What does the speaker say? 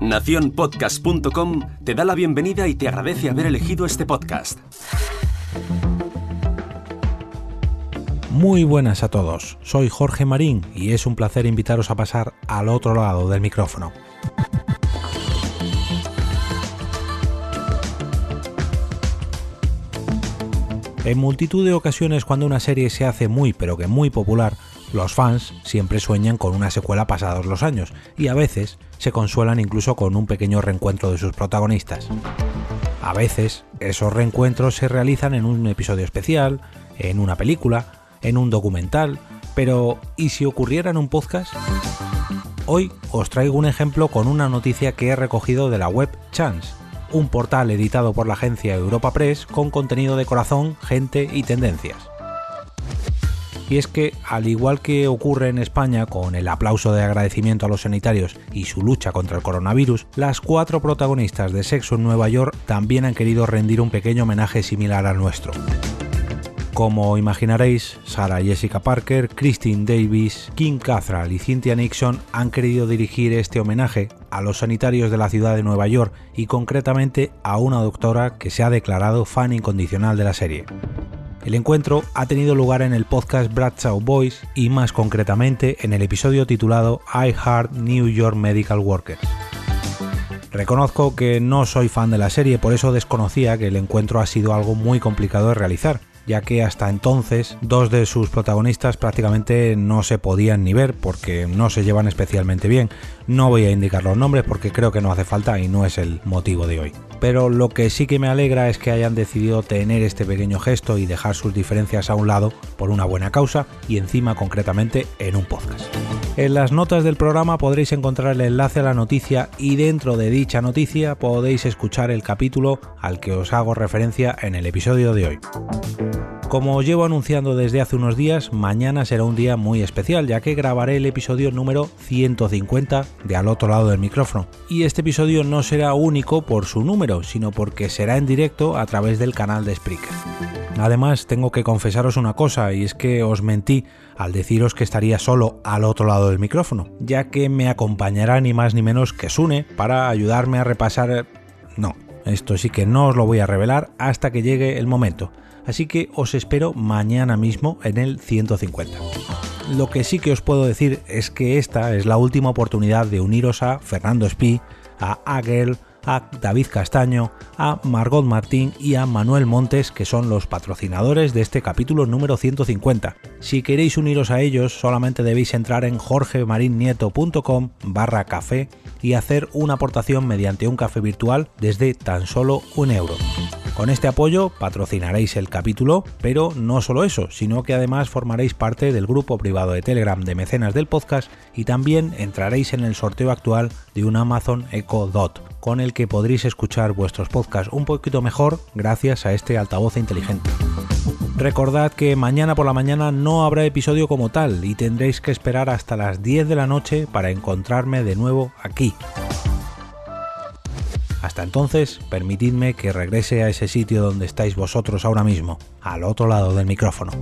Naciónpodcast.com te da la bienvenida y te agradece haber elegido este podcast. Muy buenas a todos, soy Jorge Marín y es un placer invitaros a pasar al otro lado del micrófono. En multitud de ocasiones cuando una serie se hace muy pero que muy popular, los fans siempre sueñan con una secuela pasados los años y a veces se consuelan incluso con un pequeño reencuentro de sus protagonistas. A veces esos reencuentros se realizan en un episodio especial, en una película, en un documental, pero ¿y si ocurriera en un podcast? Hoy os traigo un ejemplo con una noticia que he recogido de la web Chance, un portal editado por la agencia Europa Press con contenido de corazón, gente y tendencias. Y es que, al igual que ocurre en España con el aplauso de agradecimiento a los sanitarios y su lucha contra el coronavirus, las cuatro protagonistas de Sexo en Nueva York también han querido rendir un pequeño homenaje similar al nuestro. Como imaginaréis, Sarah Jessica Parker, Christine Davis, Kim Cattrall y Cynthia Nixon han querido dirigir este homenaje a los sanitarios de la ciudad de Nueva York y concretamente a una doctora que se ha declarado fan incondicional de la serie. El encuentro ha tenido lugar en el podcast Bradshaw Boys y más concretamente en el episodio titulado I Heart New York Medical Workers. Reconozco que no soy fan de la serie, por eso desconocía que el encuentro ha sido algo muy complicado de realizar, ya que hasta entonces dos de sus protagonistas prácticamente no se podían ni ver porque no se llevan especialmente bien. No voy a indicar los nombres porque creo que no hace falta y no es el motivo de hoy. Pero lo que sí que me alegra es que hayan decidido tener este pequeño gesto y dejar sus diferencias a un lado por una buena causa y encima concretamente en un podcast. En las notas del programa podréis encontrar el enlace a la noticia y dentro de dicha noticia podéis escuchar el capítulo al que os hago referencia en el episodio de hoy. Como llevo anunciando desde hace unos días, mañana será un día muy especial ya que grabaré el episodio número 150 de Al otro lado del micrófono. Y este episodio no será único por su número, sino porque será en directo a través del canal de Spreaker. Además, tengo que confesaros una cosa, y es que os mentí al deciros que estaría solo al otro lado del micrófono, ya que me acompañará ni más ni menos que Sune para ayudarme a repasar... No, esto sí que no os lo voy a revelar hasta que llegue el momento, así que os espero mañana mismo en el 150. Lo que sí que os puedo decir es que esta es la última oportunidad de uniros a Fernando Espí, a Agel, a David Castaño, a Margot Martín y a Manuel Montes, que son los patrocinadores de este capítulo número 150. Si queréis uniros a ellos, solamente debéis entrar en jorgemarinieto.com barra café y hacer una aportación mediante un café virtual desde tan solo un euro. Con este apoyo patrocinaréis el capítulo, pero no solo eso, sino que además formaréis parte del grupo privado de Telegram de mecenas del podcast y también entraréis en el sorteo actual de un Amazon Echo Dot, con el que podréis escuchar vuestros podcasts un poquito mejor gracias a este altavoz inteligente. Recordad que mañana por la mañana no habrá episodio como tal y tendréis que esperar hasta las 10 de la noche para encontrarme de nuevo aquí. Hasta entonces, permitidme que regrese a ese sitio donde estáis vosotros ahora mismo, al otro lado del micrófono.